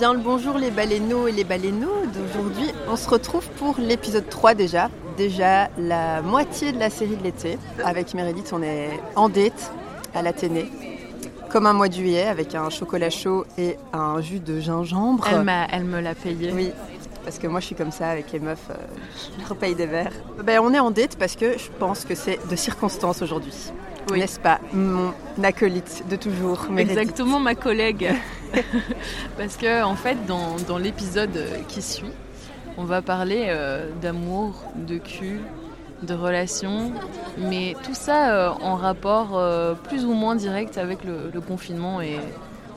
Bien le bonjour les baleineaux et les baleineaux d'aujourd'hui. On se retrouve pour l'épisode 3 déjà. Déjà la moitié de la série de l'été. Avec Meredith, on est en date à l'Athénée. Comme un mois de juillet avec un chocolat chaud et un jus de gingembre. Elle, m'a, elle me l'a payé. Oui, parce que moi je suis comme ça avec les meufs, euh, je repaye des verres. Ben, on est en date parce que je pense que c'est de circonstance aujourd'hui. Oui. N'est-ce pas Mon acolyte de toujours. Meredith? Exactement ma collègue. Parce que en fait, dans, dans l'épisode qui suit, on va parler euh, d'amour, de cul, de relations, mais tout ça euh, en rapport euh, plus ou moins direct avec le, le confinement et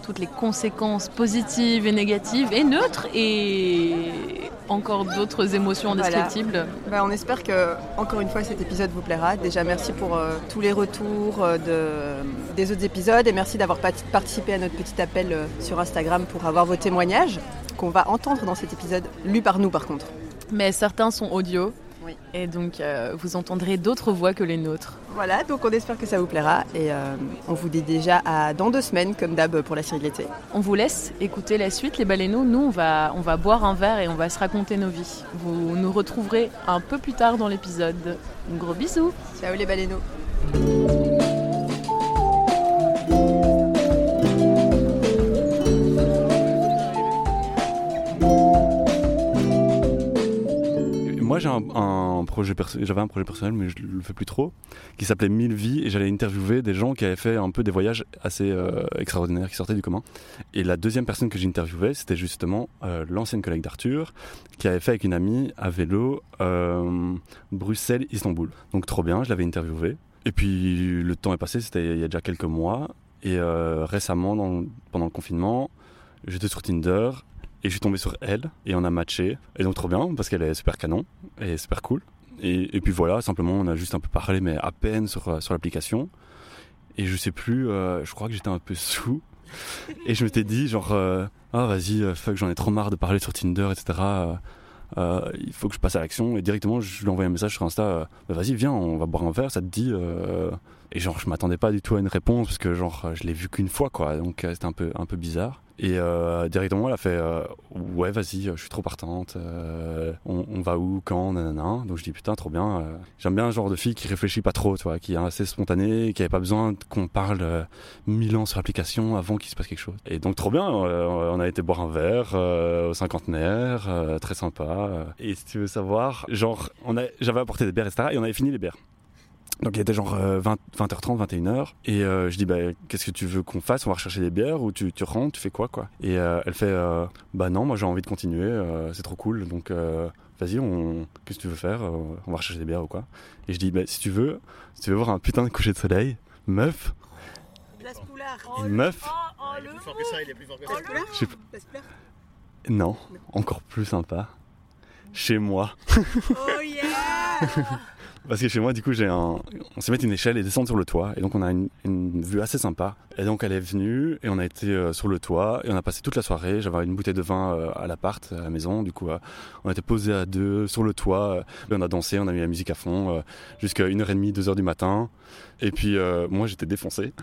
toutes les conséquences positives et négatives et neutres et encore d'autres émotions Voilà. indescriptibles. Ben, on espère que, encore une fois, cet épisode vous plaira. Déjà, merci pour euh, tous les retours euh, de, des autres épisodes et merci d'avoir participé à notre petit appel euh, sur Instagram pour avoir vos témoignages qu'on va entendre dans cet épisode, lus par nous par contre. Mais certains sont audio Oui. et donc euh, vous entendrez d'autres voix que les nôtres. Voilà, donc on espère que ça vous plaira et euh, on vous dit déjà à dans deux semaines, comme d'hab pour la série de l'été. On vous laisse écouter la suite, les baleineaux. Nous, on va, on va boire un verre et on va se raconter nos vies. Vous nous retrouverez un peu plus tard dans l'épisode. Gros bisous Ciao les baleineaux j'avais un projet personnel, mais je le fais plus trop, qui s'appelait Mille vies, et j'allais interviewer des gens qui avaient fait un peu des voyages assez euh, extraordinaires, qui sortaient du commun. Et la deuxième personne que j'interviewais, c'était justement euh, l'ancienne collègue d'Arthur, qui avait fait avec une amie à vélo euh, Bruxelles-Istanbul. Donc trop bien, je l'avais interviewé. Et puis le temps est passé, c'était il y a déjà quelques mois. Et récemment, pendant le confinement, j'étais sur Tinder et je suis tombé sur elle et on a matché. Et donc trop bien parce qu'elle est super canon et super cool. Et, puis voilà, simplement on a juste un peu parlé, mais à peine sur, euh, sur l'application. Et je sais plus, euh, je crois que j'étais un peu sous. Et je m'étais dit genre, euh, ah vas-y, fuck, j'en ai trop marre de parler sur Tinder, etc. Il faut que je passe à l'action. Et directement, je lui ai envoyé un message sur Insta, Bah, vas-y, viens, on va boire un verre, ça te dit. Euh. Et genre, je m'attendais pas du tout à une réponse parce que genre, je l'ai vu qu'une fois, quoi. Donc euh, c'était un peu, un peu bizarre. Et euh, directement, elle a fait euh, Ouais, vas-y, je suis trop partante. euh, on, va où, quand, nanana. Donc je dis Putain, trop bien. euh, J'aime bien un genre de fille qui réfléchit pas trop, tu vois, qui est assez spontanée, qui avait pas besoin qu'on parle euh, mille ans sur l'application avant qu'il se passe quelque chose. Et donc, trop bien. euh, on a été boire un verre euh, au cinquantenaire, euh, très sympa. euh. Et si tu veux savoir, genre, j'avais apporté des bières, etc. Et on avait fini les bières. Donc il était genre euh, 20, 20h30, 21h. Et euh, je dis, bah, qu'est-ce que tu veux qu'on fasse? On va rechercher des bières ou tu, tu rentres, tu fais quoi quoi? Et euh, elle fait, euh, bah non, moi j'ai envie de continuer, euh, c'est trop cool. Donc euh, vas-y, on... qu'est-ce que tu veux faire? On va rechercher des bières ou quoi? Et je dis, bah, si tu veux, si tu veux voir un putain de coucher de soleil, meuf, une meuf, il est plus fort que ça, il est plus fort que ça. non, encore plus sympa, chez moi. Oh yeah Parce que chez moi, du coup, j'ai un... on s'est mettre une échelle et descendre sur le toit. Et donc, on a une, vue assez sympa. Et donc, elle est venue et on a été euh, sur le toit et on a passé toute la soirée. J'avais une bouteille de vin euh, à l'appart, à la maison. Du coup, euh, on était posés à deux sur le toit. et on a dansé, on a mis la musique à fond jusqu'à 1h30, 2h du matin. Et puis, moi, j'étais défoncé.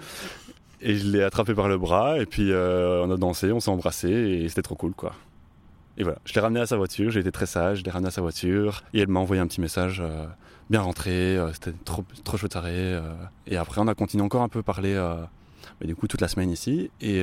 Et je l'ai attrapé par le bras. Et puis, on a dansé, on s'est embrassé et c'était trop cool, quoi. Et voilà, je l'ai ramené à sa voiture, j'ai été très sage, je l'ai ramené à sa voiture et elle m'a envoyé un petit message bien rentré, euh, c'était trop, trop chouette soirée. euh. et après, on a continué encore un peu à parler, euh, mais du coup, toute la semaine ici. Et,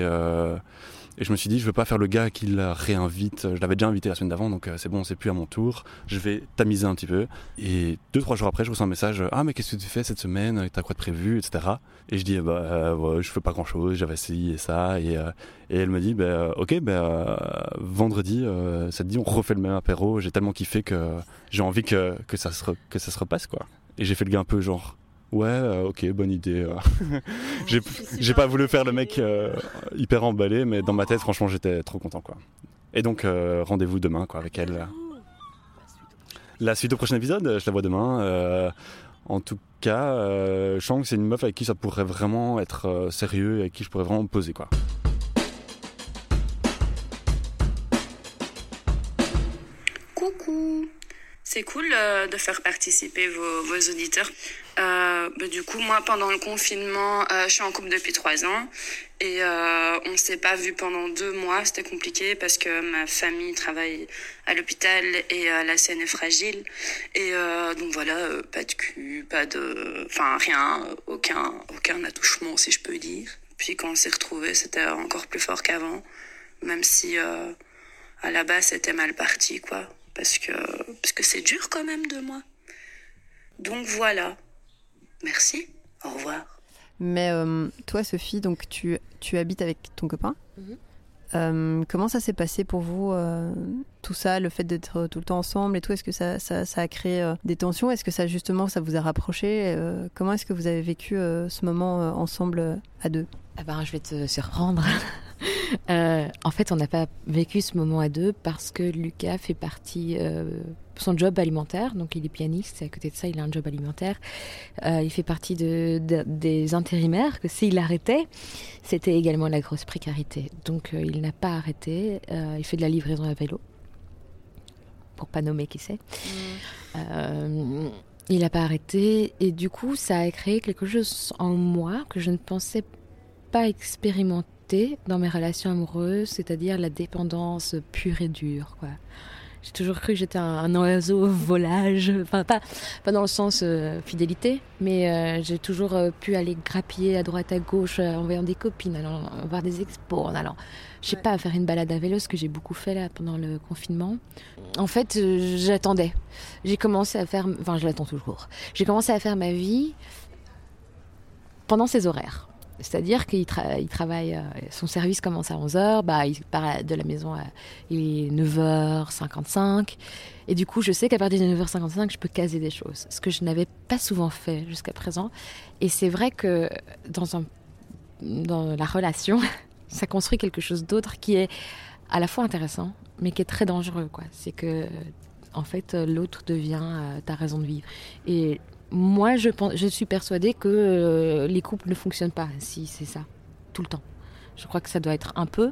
et je me suis dit, je veux pas faire le gars qui la réinvite. Je l'avais déjà invité la semaine d'avant, donc euh, c'est bon, c'est plus à mon tour. Je vais tamiser un petit peu. Et deux, trois jours après, je reçois un message Ah, mais qu'est-ce que tu fais cette semaine? T'as quoi de prévu? etc. Et je dis Bah, euh, je fais pas grand chose, j'avais ci et ça. Et, euh, elle me dit bah, euh, Ok, bah, euh, vendredi, euh, ça te dit, on refait le même apéro. J'ai tellement kiffé que j'ai envie que, que, ça se que ça se repasse, quoi. Et j'ai fait le gars un peu genre Ouais, euh, ok, bonne idée. euh. j'ai j'ai pas voulu faire le mec euh, hyper emballé, mais dans ma tête, franchement, j'étais trop content, quoi. Et donc, euh, rendez-vous demain, quoi, avec elle. La suite au prochain épisode, je la vois demain. en tout cas, je sens que c'est une meuf avec qui ça pourrait vraiment être sérieux et avec qui je pourrais vraiment me poser, quoi. C'est cool euh, de faire participer vos, auditeurs. Euh, bah, du coup, moi, pendant le confinement, euh, je suis en couple depuis trois ans et on s'est pas vu pendant deux mois. C'était compliqué parce que ma famille travaille à l'hôpital et la scène est fragile. Et donc voilà, pas de cul, pas de, enfin rien, aucun, aucun attouchement si je peux dire. Puis quand on s'est retrouvés, c'était encore plus fort qu'avant, même si à la base c'était mal parti quoi, parce que parce que c'est dur quand même deux mois. Donc voilà. Merci. Au revoir. Mais euh, toi, Sophie, donc tu, tu habites avec ton copain. Mhm. Euh, comment ça s'est passé pour vous, euh, tout ça, le fait d'être tout le temps ensemble et tout? Est-ce que ça, ça, ça a créé euh, des tensions? Est-ce que ça, justement, ça vous a rapproché? Euh, Comment est-ce que vous avez vécu euh, ce moment euh, ensemble euh, à deux? Ah ben, je vais te surprendre. Euh, en fait, on n'a pas vécu ce moment à deux parce que Lucas fait partie. euh, son job alimentaire, donc il est pianiste, et à côté de ça, il a un job alimentaire. Euh, il fait partie de, de- des intérimaires, que s'il arrêtait, c'était également la grosse précarité. Donc euh, il n'a pas arrêté. Il fait de la livraison à vélo, pour pas nommer qui c'est. Euh, il n'a pas arrêté et du coup ça a créé quelque chose en moi que je ne pensais pas expérimenter dans mes relations amoureuses, c'est-à-dire la dépendance pure et dure. Quoi. J'ai toujours cru que j'étais un, un oiseau volage, enfin pas, pas dans le sens euh, fidélité, mais euh, j'ai toujours euh, pu aller grappiller à droite à gauche en voyant des copines, allant voir des expos, en allant, je sais Ouais. pas, faire une balade à vélo, ce que j'ai beaucoup fait là pendant le confinement. En fait, j'attendais. J'ai commencé à faire, enfin je l'attends toujours. J'ai commencé à faire ma vie pendant ses horaires. C'est-à-dire qu'il tra- il travaille, euh, son service commence à 11h, bah, il part de la maison, à, il est 9h55. Et du coup, je sais qu'à partir de 9h55, je peux caser des choses. Ce que je n'avais pas souvent fait jusqu'à présent. Et c'est vrai que dans, la relation, ça construit quelque chose d'autre qui est à la fois intéressant, mais qui est très dangereux. C'est que, en fait, l'autre devient euh, ta raison de vivre. Et moi, je, pense, je suis persuadée que euh, les couples ne fonctionnent pas si c'est ça, tout le temps. Je crois que ça doit être un peu,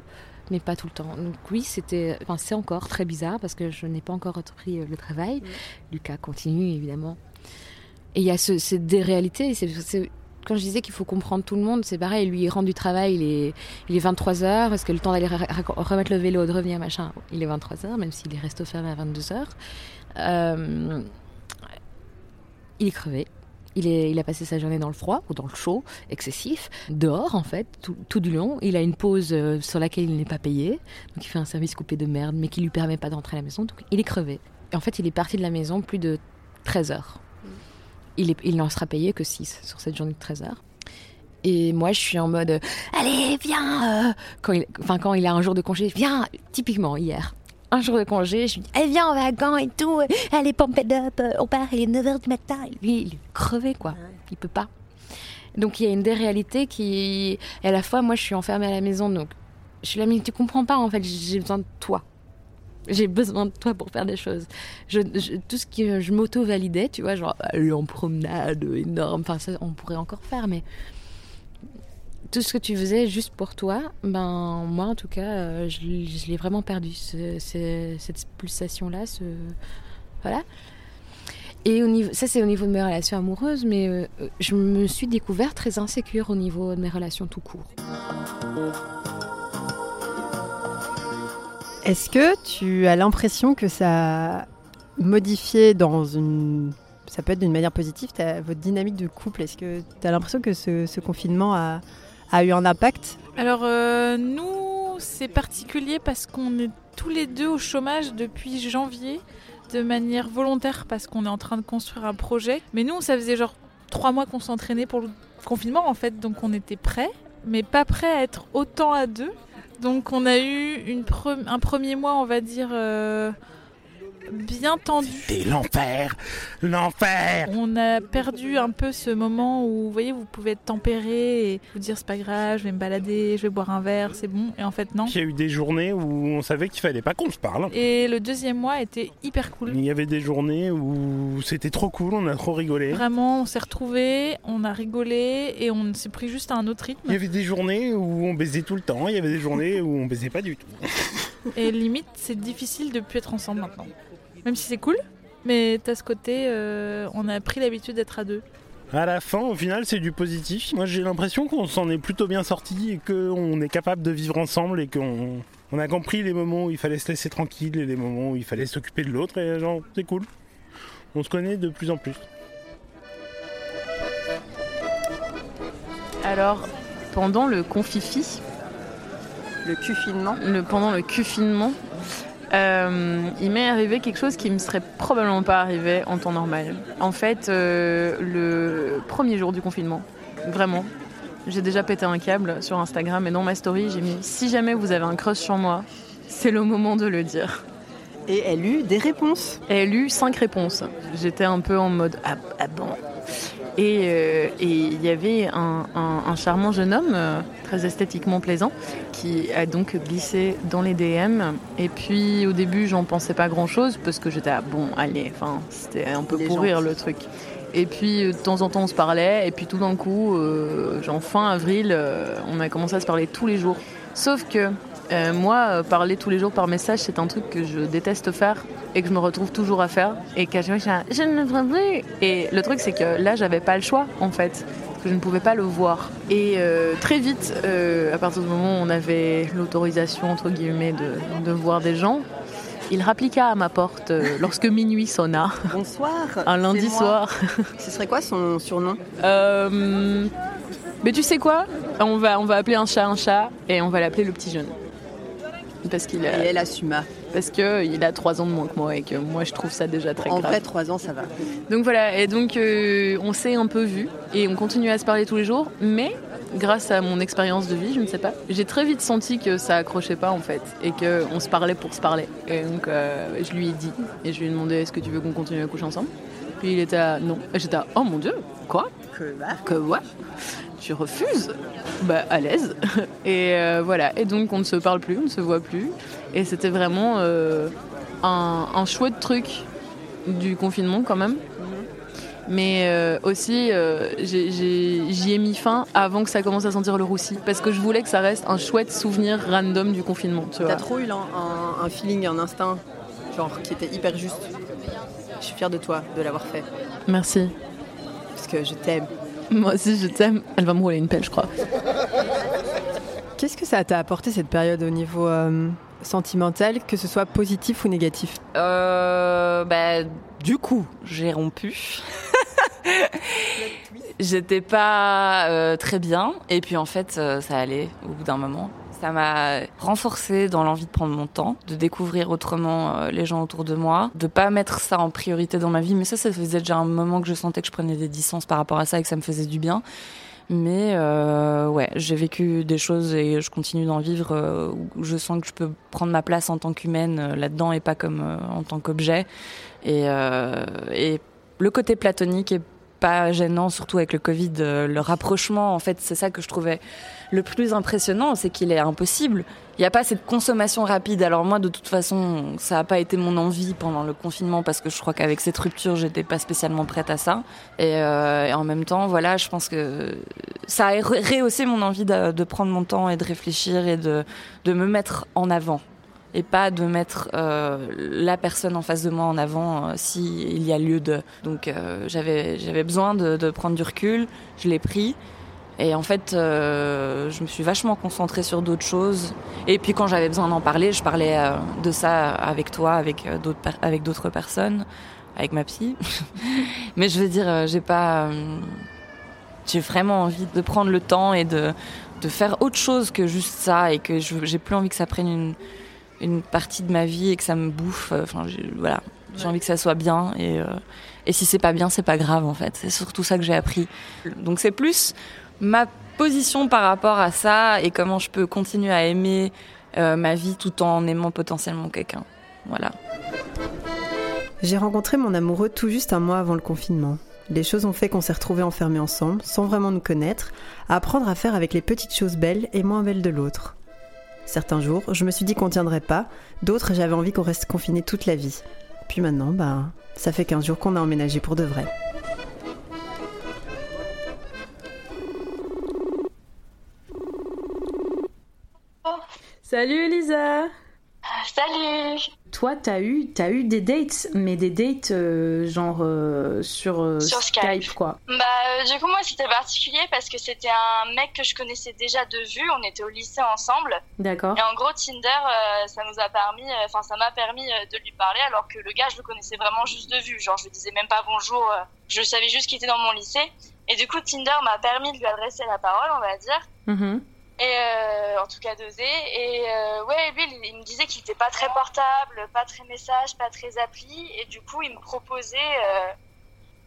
mais pas tout le temps. Donc oui, c'était, enfin, c'est encore très bizarre parce que je n'ai pas encore repris euh, le travail. Lucas continue évidemment. Et il y a ce. C'est, c'est- quand je disais qu'il faut comprendre tout le monde, c'est pareil. Lui, il rentre du travail, il est, il est 23h. Est-ce que le temps d'aller ra- ra- remettre le vélo, de revenir, machin, il est 23h, même s'il est resto fermé à 22h. Euh, il est crevé. Il, est, il a passé sa journée dans le froid ou dans le chaud excessif, dehors en fait, tout, tout du long. Il a une pause euh, sur laquelle il n'est pas payé, donc il fait un service coupé de merde, mais qui lui permet pas d'entrer à la maison. Donc il est crevé. Et en fait, il est parti de la maison plus de 13 heures. Il, est, il n'en sera payé que 6 sur cette journée de 13 heures. Et moi, je suis en mode, euh, allez, viens euh, quand, quand il a un jour de congé, viens, typiquement hier. Un jour de congé, je lui dis, allez, viens, on va à Gand et tout, euh, allez, pump it up, euh, on part, il est 9h du matin. Et lui, il est crevé, quoi. Il peut pas. Donc, il y a une déréalité qui. Et à la fois, moi, je suis enfermée à la maison, donc je suis là, mais tu comprends pas, en fait, j'ai besoin de toi. J'ai besoin de toi pour faire des choses. Je, je- tout ce que je m'auto-validais, tu vois, genre aller en promenade énorme, enfin ça on pourrait encore faire, mais tout ce que tu faisais juste pour toi, ben moi en tout cas, euh, je, l'ai vraiment perdu, ce- ce- cette pulsation-là, voilà. Et ça c'est au niveau de mes relations amoureuses, mais euh, je me suis découverte très insécure au niveau de mes relations tout court. Est-ce que tu as l'impression que ça a modifié dans une... Ça peut être d'une manière positive, votre dynamique de couple? Est-ce que tu as l'impression que ce confinement a, a eu un impact Alors euh, nous, c'est particulier parce qu'on est tous les deux au chômage depuis janvier de manière volontaire parce qu'on est en train de construire un projet. Mais nous, ça faisait genre trois mois qu'on s'entraînait pour le confinement en fait, donc on était prêts, mais pas prêts à être autant à deux. Donc on a eu une un premier mois, on va dire, euh, bien tendu. C'est l'enfer L'enfer On a perdu un peu ce moment où, vous voyez, vous pouvez être tempéré et vous dire c'est pas grave, je vais me balader, je vais boire un verre, c'est bon. Et en fait, non. Il y a eu des journées où on savait qu'il fallait pas qu'on se parle. Et le deuxième mois était hyper cool. Il y avait des journées où c'était trop cool, on a trop rigolé. Vraiment, on s'est retrouvés, on a rigolé et on s'est pris juste à un autre Il y rythme. avait des journées où on baisait tout le temps, il y avait des journées où on baisait pas du tout. Et limite, c'est difficile de plus être ensemble maintenant. Même si c'est cool, Mais t'as ce côté, euh, on a pris l'habitude d'être à deux. À la fin, au final, c'est du positif. Moi, j'ai l'impression qu'on s'en est plutôt bien sorti et qu'on est capable de vivre ensemble et qu'on on a compris les moments où il fallait se laisser tranquille et les moments où il fallait s'occuper de l'autre. Et genre, c'est cool. On se connaît de plus en plus. Alors, pendant le confifi, Le cufinement. le, pendant le cufinement, euh, il m'est arrivé quelque chose qui me serait probablement pas arrivé en temps normal. En fait, euh, le premier jour du confinement, vraiment, j'ai déjà pété un câble sur Instagram et dans ma story, j'ai mis si jamais vous avez un crush sur moi, c'est le moment de le dire. Et elle eut des réponses. Et elle eut cinq réponses. J'étais un peu en mode ah, ah bon. Et euh, et il y avait un, un- un charmant jeune homme, euh, très esthétiquement plaisant, qui a donc glissé dans les DM. Et puis au début, j'en pensais pas grand chose parce que j'étais ah, bon, allez, enfin, c'était un peu Il est pour rire gentil. le truc. Et puis euh, de temps en temps, on se parlait. Et puis tout d'un coup, euh, genre fin avril, euh, on a commencé à se parler tous les jours. Sauf que euh, moi, euh, parler tous les jours par message, c'est un truc que je déteste faire et que je me retrouve toujours à faire. Et qu'à chaque fois, je ne le ferai plus. Et le truc, c'est que là, j'avais pas le choix, en fait. Parce que je ne pouvais pas le voir. Et euh, très vite, euh, à partir du moment où on avait l'autorisation, entre guillemets, de, de voir des gens, il rappliqua à ma porte euh, lorsque minuit sonna, Bonsoir. un lundi soir. Ce serait quoi son surnom? Euh, mais tu sais quoi? On va, on va appeler un chat un chat et on va l'appeler le petit jeune. Parce qu'il Et a, elle assuma. parce que il a 3 ans de moins que moi et que moi je trouve ça déjà très En grave. vrai, 3 ans, ça va. Donc voilà, et donc euh, on s'est un peu vu et on continue à se parler tous les jours, mais grâce à mon expérience de vie, je ne sais pas, j'ai très vite senti que ça accrochait pas en fait et qu'on se parlait pour se parler. Et donc euh, je lui ai dit et je lui ai demandé est-ce que tu veux qu'on continue à coucher ensemble? Puis il était à non. Et j'étais à oh mon dieu, quoi? Que bah. Que what Tu refuses Bah à l'aise. Et euh, voilà, et donc on ne se parle plus, on ne se voit plus. Et c'était vraiment euh, un, un chouette truc du confinement quand même. Mais euh, aussi, j'y ai mis fin avant que ça commence à sentir le roussi. Parce que je voulais que ça reste un chouette souvenir random du confinement. Tu. T'as trop eu là, un, un feeling, un instinct, genre qui était hyper juste. Je suis fière de toi de l'avoir fait. Merci. Parce que je t'aime. Moi aussi, je t'aime. Elle va me rouler une pelle, je crois. Qu'est-ce que ça t'a apporté cette période au niveau euh, sentimental, que ce soit positif ou négatif? Euh, bah, du coup, j'ai rompu. J'étais pas euh, très bien. Et puis en fait, euh, ça allait au bout d'un moment. Ça m'a renforcé dans l'envie de prendre mon temps, de découvrir autrement euh, les gens autour de moi, de pas mettre ça en priorité dans ma vie. Mais ça, ça faisait déjà un moment que je sentais que je prenais des distances par rapport à ça et que ça me faisait du bien. Mais euh, ouais, j'ai vécu des choses et je continue d'en vivre euh, où je sens que je peux prendre ma place en tant qu'humaine là-dedans et pas comme en tant qu'objet. Et, et le côté platonique est pas gênant, surtout avec le Covid. euh, le rapprochement, en fait, c'est ça que je trouvais le plus impressionnant, c'est qu'il est impossible. Il n'y a pas cette consommation rapide. Alors moi, de toute façon, ça n'a pas été mon envie pendant le confinement parce que je crois qu'avec cette rupture, j'étais pas spécialement prête à ça. Et, euh, en même temps, voilà, je pense que ça a rehaussé mon envie de, de prendre mon temps et de réfléchir et de, de me mettre en avant et pas de mettre euh, la personne en face de moi en avant euh, si il y a lieu de. Donc euh, j'avais j'avais besoin de, prendre du recul, je l'ai pris. Et en fait, euh, je me suis vachement concentrée sur d'autres choses. Et puis quand j'avais besoin d'en parler, je parlais de ça avec toi, avec d'autres avec d'autres personnes, avec ma psy. Mais je veux dire, j'ai pas, j'ai vraiment envie de prendre le temps et de de faire autre chose que juste ça et que j'ai plus envie que ça prenne une une partie de ma vie et que ça me bouffe. Enfin, j'ai- voilà, j'ai envie que ça soit bien et euh, et si c'est pas bien, c'est pas grave en fait. C'est surtout ça que j'ai appris. Donc c'est plus ma position par rapport à ça et comment je peux continuer à aimer euh, ma vie tout en aimant potentiellement quelqu'un. Voilà. J'ai rencontré mon amoureux tout juste un mois avant le confinement. Les choses ont fait qu'on s'est retrouvés enfermés ensemble, sans vraiment nous connaître, à apprendre à faire avec les petites choses belles et moins belles de l'autre. Certains jours, je me suis dit qu'on tiendrait pas, d'autres j'avais envie qu'on reste confinés toute la vie. Puis maintenant, bah, ça fait 15 jours qu'on a emménagé pour de vrai. Salut Elisa Ah, Salut Toi, t'as eu, as eu des dates, mais des dates euh, genre euh, sur, euh, Sur Skype. quoi. Bah, euh, du coup, moi, c'était particulier parce que c'était un mec que je connaissais déjà de vue. On était au lycée ensemble. D'accord. Et en gros, Tinder, ça nous a permis, enfin, ça m'a permis de lui parler alors que le gars, je le connaissais vraiment juste de vue. Genre, je lui disais même pas bonjour. je savais juste qu'il était dans mon lycée. Et du coup, Tinder m'a permis de lui adresser la parole, on va dire. Mhm. Et euh, en tout cas d'oser. Et euh, ouais, lui, il, il me disait qu'il était pas très portable, pas très message, pas très appli. Et du coup, il me proposait euh,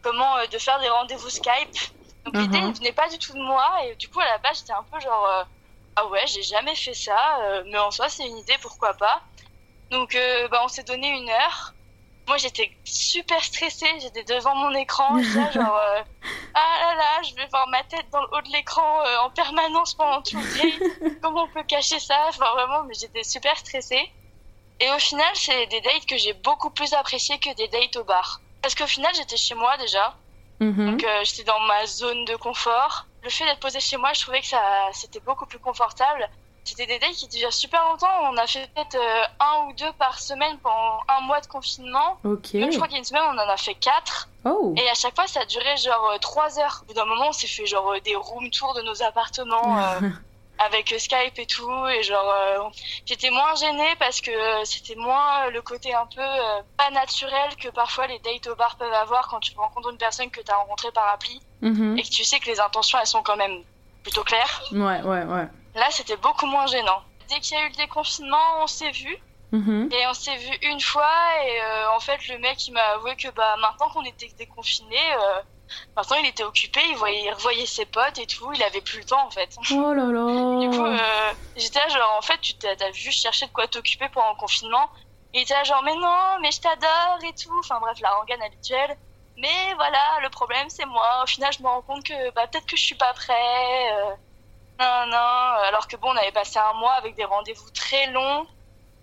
comment euh, de faire des rendez-vous Skype. Donc Mhm. l'idée, il venait pas du tout de moi. Et du coup, à la base, j'étais un peu genre euh, ah ouais, j'ai jamais fait ça, euh, mais en soi, c'est une idée, pourquoi pas. Donc, euh, bah, on s'est donné une heure. Moi, j'étais super stressée. J'étais devant mon écran. Genre, euh, ah là là, je vais voir ma tête dans le haut de l'écran euh, en permanence pendant tout le date. Comment on peut cacher ça? Enfin, vraiment, mais j'étais super stressée. Et au final, c'est des dates que j'ai beaucoup plus appréciées que des dates au bar. Parce qu'au final, j'étais chez moi déjà. Mhm. Donc, euh, j'étais dans ma zone de confort. Le fait d'être posée chez moi, je trouvais que ça, c'était beaucoup plus confortable. C'était des dates qui duraient super longtemps. On a fait peut-être euh, un ou deux par semaine pendant un mois de confinement. Ok. Même je crois qu'il y a une semaine, on en a fait quatre. Oh. Et à chaque fois, ça durait genre euh, trois heures. Au bout d'un moment, on s'est fait genre euh, des room tours de nos appartements avec Skype et tout. Et genre, euh, j'étais moins gênée parce que c'était moins le côté un peu euh, pas naturel que parfois les dates au bar peuvent avoir quand tu rencontres une personne que tu as rencontrée par appli Mhm. et que tu sais que les intentions, elles sont quand même plutôt claires. Ouais, ouais, ouais. Là, c'était beaucoup moins gênant. Dès qu'il y a eu le déconfinement, on s'est vu. Mhm. Et on s'est vu une fois et euh, en fait le mec il m'a avoué que bah maintenant qu'on était déconfiné, euh, maintenant il était occupé, il voyait, il revoyait ses potes et tout, il avait plus le temps en fait. Oh là là. Du coup euh, j'étais là genre en fait tu t'as juste cherché de quoi t'occuper pendant le confinement. Et il était là genre mais non mais je t'adore et tout, enfin bref la rengaine habituelle. Mais voilà le problème c'est moi. Au final je me rends compte que bah peut-être que je suis pas prêt. euh, non non alors que bon on avait passé un mois avec des rendez-vous très longs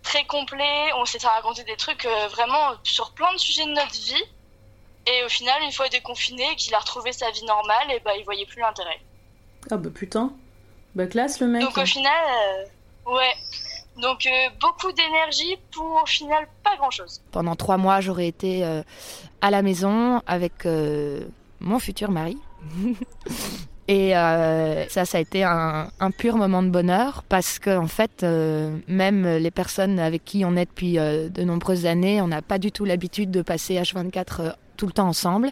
très complet. On s'était raconté des trucs euh, vraiment sur plein de sujets de notre vie. Et au final, une fois déconfiné et qu'il a retrouvé sa vie normale, et bah, il voyait plus l'intérêt. Ah bah putain. Bah classe le mec. Donc au final, euh, ouais. Donc euh, beaucoup d'énergie pour au final pas grand chose. Pendant trois mois, j'aurais été euh, à la maison avec euh, mon futur mari. Et euh, ça, ça a été un, un pur moment de bonheur parce que en fait, euh, même les personnes avec qui on est depuis euh, de nombreuses années, on n'a pas du tout l'habitude de passer H24 euh, tout le temps ensemble.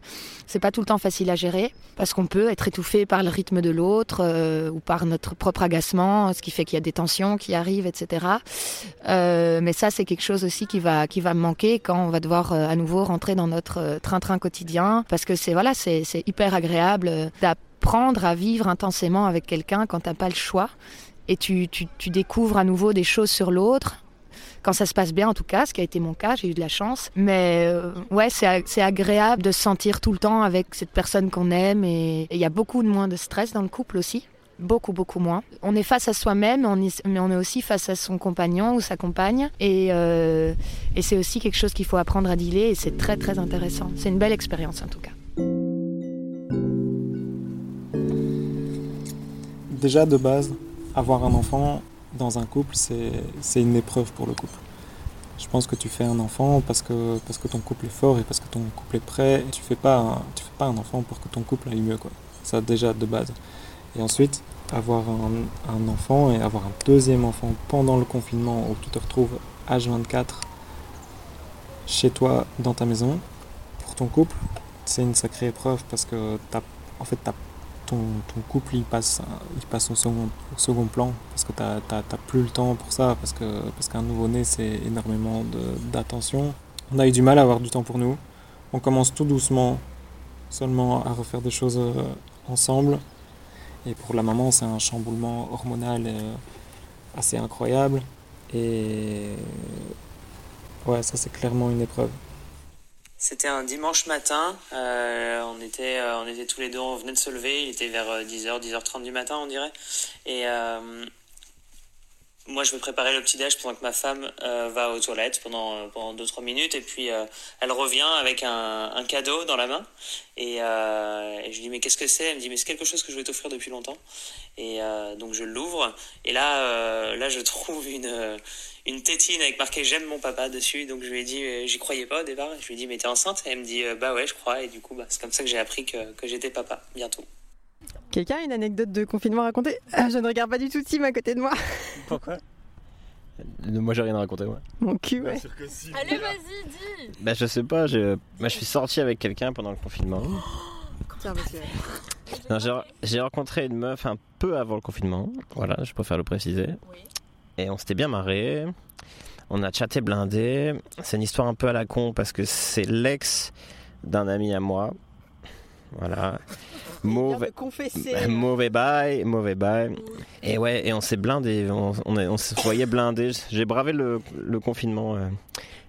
C'est pas tout le temps facile à gérer parce qu'on peut être étouffé par le rythme de l'autre euh, ou par notre propre agacement, ce qui fait qu'il y a des tensions qui arrivent, etc. Euh, mais ça, c'est quelque chose aussi qui va qui va me manquer quand on va devoir euh, à nouveau rentrer dans notre euh, train-train quotidien parce que c'est voilà, c'est hyper agréable d'apprendre à vivre intensément avec quelqu'un quand t'as pas le choix et tu, tu, découvres à nouveau des choses sur l'autre quand ça se passe bien en tout cas, ce qui a été mon cas, j'ai eu de la chance. Mais euh, ouais, c'est ag- c'est agréable de se sentir tout le temps avec cette personne qu'on aime et il y a beaucoup moins de stress dans le couple aussi. Beaucoup, beaucoup moins. On est face à soi-même, mais on est aussi face à son compagnon ou sa compagne. Et, euh, et c'est aussi quelque chose qu'il faut apprendre à dealer et c'est très, très intéressant. C'est une belle expérience en tout cas. Déjà de base, avoir un enfant dans un couple, c'est une épreuve pour le couple. Je pense que tu fais un enfant parce que, parce que ton couple est fort et parce que ton couple est prêt. Tu fais fais pas un enfant pour que ton couple aille mieux. Quoi. Ça déjà de base. Et ensuite, avoir un, un enfant et avoir un deuxième enfant pendant le confinement où tu te retrouves H24 chez toi dans ta maison, pour ton couple, c'est une sacrée épreuve parce que t'as, en fait, ton, couple il passe, il passe au, second, plan parce que tu n'as plus le temps pour ça, parce que parce qu'un nouveau-né c'est énormément d'attention. On a eu du mal à avoir du temps pour nous. On commence tout doucement seulement à refaire des choses euh, ensemble. Et pour la maman, c'est un chamboulement hormonal euh, assez incroyable. Et ouais, ça c'est clairement une épreuve. C'était un dimanche matin, euh, on, était, euh, on était tous les deux, on venait de se lever, il était vers euh, 10h, 10h30 du matin on dirait. Et, euh, moi, je vais préparer le petit-déj pendant que ma femme euh, va aux toilettes pendant, pendant 2-3 minutes. Et puis, euh, elle revient avec un, un, cadeau dans la main. Et, euh, et je lui dis, mais qu'est-ce que c'est? Elle me dit, mais c'est quelque chose que je vais t'offrir depuis longtemps. Et donc, je l'ouvre. Et là, là, je trouve une, une tétine avec marqué J'aime mon papa dessus. Donc, je lui ai dit, j'y croyais pas au départ. Je lui ai dit, mais t'es enceinte? Et elle me dit, bah ouais, je crois. Et du coup, bah, c'est comme ça que j'ai appris que, que j'étais papa, bientôt. Quelqu'un a une anecdote de confinement à raconter ah, Je ne regarde pas du tout Tim à côté de moi. Pourquoi moi j'ai rien à raconter moi. Mon cul ouais. Allez vas-y dis Bah je sais pas, je, je suis sorti avec quelqu'un pendant le confinement. Tiens monsieur. J'ai rencontré une meuf un peu avant le confinement, voilà, je préfère le préciser. Et on s'était bien marré. On a chatté blindé. C'est une histoire un peu à la con parce que c'est l'ex d'un ami à moi. Voilà. Mauvais, mauvais bail, mauvais bail. Et ouais, et on s'est blindé, on, on, on se voyait blindé. J'ai bravé le, le confinement. Euh,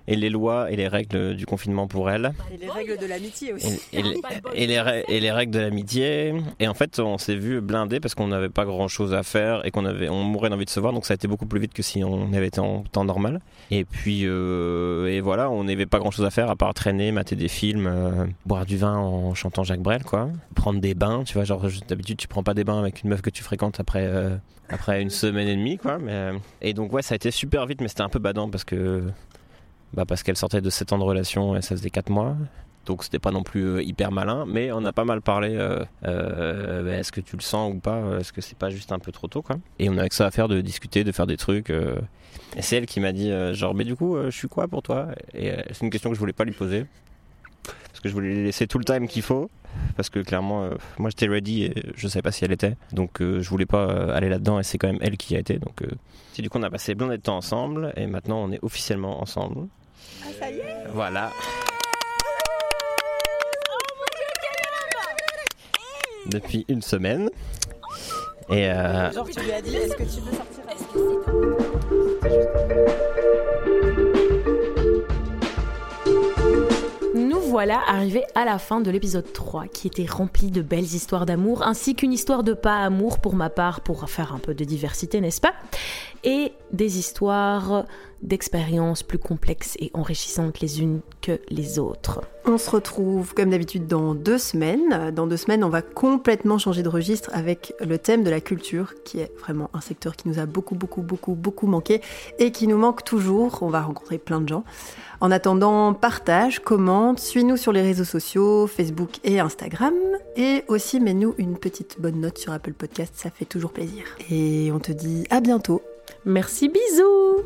et les lois et les règles du confinement pour elle. Et les règles de l'amitié aussi. Et, les, et, les, et, les, règles de l'amitié. Et en fait, on s'est vu blindé parce qu'on n'avait pas grand chose à faire et qu'on avait, on mourait d'envie de se voir. Donc ça a été beaucoup plus vite que si on avait été en temps normal. Et puis, euh, et voilà, on n'avait pas grand chose à faire à part traîner, mater des films, euh, boire du vin en chantant Jacques Brel, quoi. Prendre des bains, tu vois. Genre, d'habitude, tu prends pas des bains avec une meuf que tu fréquentes après. Euh, après une semaine et demie quoi mais et donc ouais ça a été super vite mais c'était un peu badant parce que bah parce qu'elle sortait de 7 ans de relation et ça faisait 4 mois. Donc c'était pas non plus euh, hyper malin, mais on a pas mal parlé. Euh, euh bah, Est-ce que tu le sens ou pas? Est-ce que c'est pas juste un peu trop tôt quoi? Et on avait que ça à faire de discuter, de faire des trucs. Et c'est elle qui m'a dit genre mais du coup je suis quoi pour toi? Et c'est une question que je voulais pas lui poser parce que je voulais laisser tout le time qu'il faut parce que clairement moi j'étais ready et je savais pas si elle était. Donc je voulais pas aller là-dedans et c'est quand même elle qui a été. Donc c'est du coup on a passé plein de temps ensemble et maintenant on est officiellement ensemble. Ah, ça y est. Voilà. Depuis une semaine. Et euh... Genre tu lui as dit est-ce que tu veux sortir? Voilà arrivés à la fin de l'épisode 3 qui était rempli de belles histoires d'amour ainsi qu'une histoire de pas amour pour ma part pour faire un peu de diversité n'est-ce pas? Et des histoires d'expériences plus complexes et enrichissantes les unes que les autres. On se retrouve comme d'habitude dans deux semaines. Dans deux semaines, on va complètement changer de registre avec le thème de la culture, qui est vraiment un secteur qui nous a beaucoup, beaucoup, beaucoup, beaucoup manqué et qui nous manque toujours. On va rencontrer plein de gens. En attendant, partage, commente, suis-nous sur les réseaux sociaux, Facebook et Instagram. Et aussi, mets-nous une petite bonne note sur Apple Podcast, ça fait toujours plaisir. Et on te dit à bientôt. Merci, bisous.